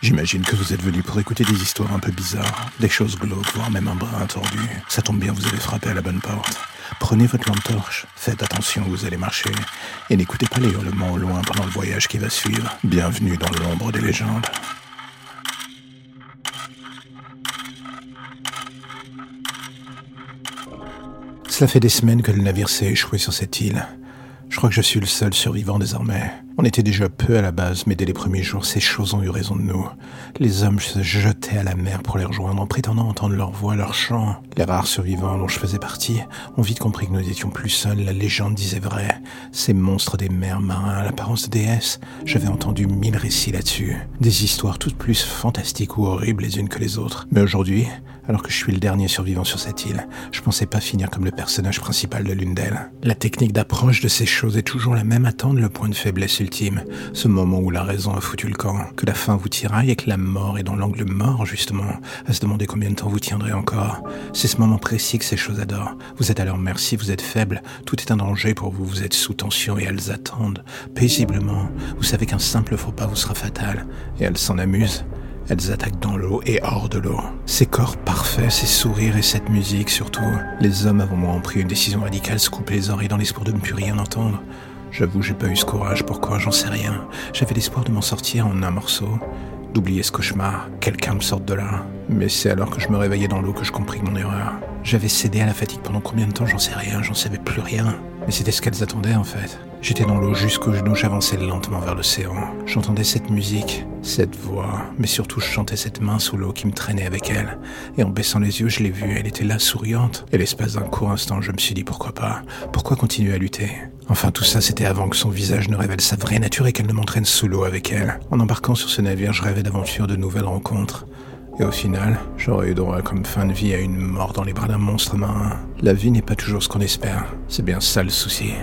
J'imagine que vous êtes venu pour écouter des histoires un peu bizarres, des choses glauques, voire même un brin tordu. Ça tombe bien, vous avez frappé à la bonne porte. Prenez votre lampe torche, faites attention où vous allez marcher, et n'écoutez pas les hurlements au loin pendant le voyage qui va suivre. Bienvenue dans l'ombre des légendes. Cela fait des semaines que le navire s'est échoué sur cette île. Je crois que je suis le seul survivant désormais. On était déjà peu à la base, mais dès les premiers jours, ces choses ont eu raison de nous. Les hommes se jetaient à la mer pour les rejoindre en prétendant entendre leur voix, leur chant. Les rares survivants dont je faisais partie ont vite compris que nous n'étions plus seuls, la légende disait vrai. Ces monstres des mers marins à l'apparence de déesses, j'avais entendu mille récits là-dessus. Des histoires toutes plus fantastiques ou horribles les unes que les autres. Mais aujourd'hui, alors que je suis le dernier survivant sur cette île, je pensais pas finir comme le personnage principal de l'une d'elles. La technique d'approche de ces choses est toujours la même, attendre le point de faiblesse ultime, ce moment où la raison a foutu le camp, que la faim vous tiraille et que la mort est dans l'angle mort, justement, à se demander combien de temps vous tiendrez encore. C'est ce moment précis que ces choses adorent. Vous êtes à leur merci, vous êtes faible, tout est un danger pour vous, vous êtes sous tension et elles attendent, paisiblement. Vous savez qu'un simple faux pas vous sera fatal, et elles s'en amusent. Elles attaquent dans l'eau et hors de l'eau. Ces corps parfaits, ces sourires et cette musique surtout. Les hommes avant moi ont pris une décision radicale, se couper les oreilles dans l'espoir de ne plus rien entendre. J'avoue, j'ai pas eu ce courage. Pourquoi? J'en sais rien. J'avais l'espoir de m'en sortir en un morceau, d'oublier ce cauchemar, quelqu'un me sorte de là. Mais c'est alors que je me réveillais dans l'eau que je compris mon erreur. J'avais cédé à la fatigue pendant combien de temps J'en sais rien, j'en savais plus rien. Mais c'était ce qu'elles attendaient en fait. J'étais dans l'eau jusqu'aux genoux, j'avançais lentement vers l'océan. J'entendais cette musique, cette voix, mais surtout je chantais cette main sous l'eau qui me traînait avec elle. Et en baissant les yeux, je l'ai vue, elle était là, souriante. Et l'espace d'un court instant, je me suis dit pourquoi pas? Pourquoi continuer à lutter? Enfin, tout ça, c'était avant que son visage ne révèle sa vraie nature et qu'elle ne m'entraîne sous l'eau avec elle. En embarquant sur ce navire, je rêvais d'aventures, de nouvelles rencontres. Et au final, j'aurais eu droit comme fin de vie à une mort dans les bras d'un monstre marin. La vie n'est pas toujours ce qu'on espère. C'est bien ça le souci.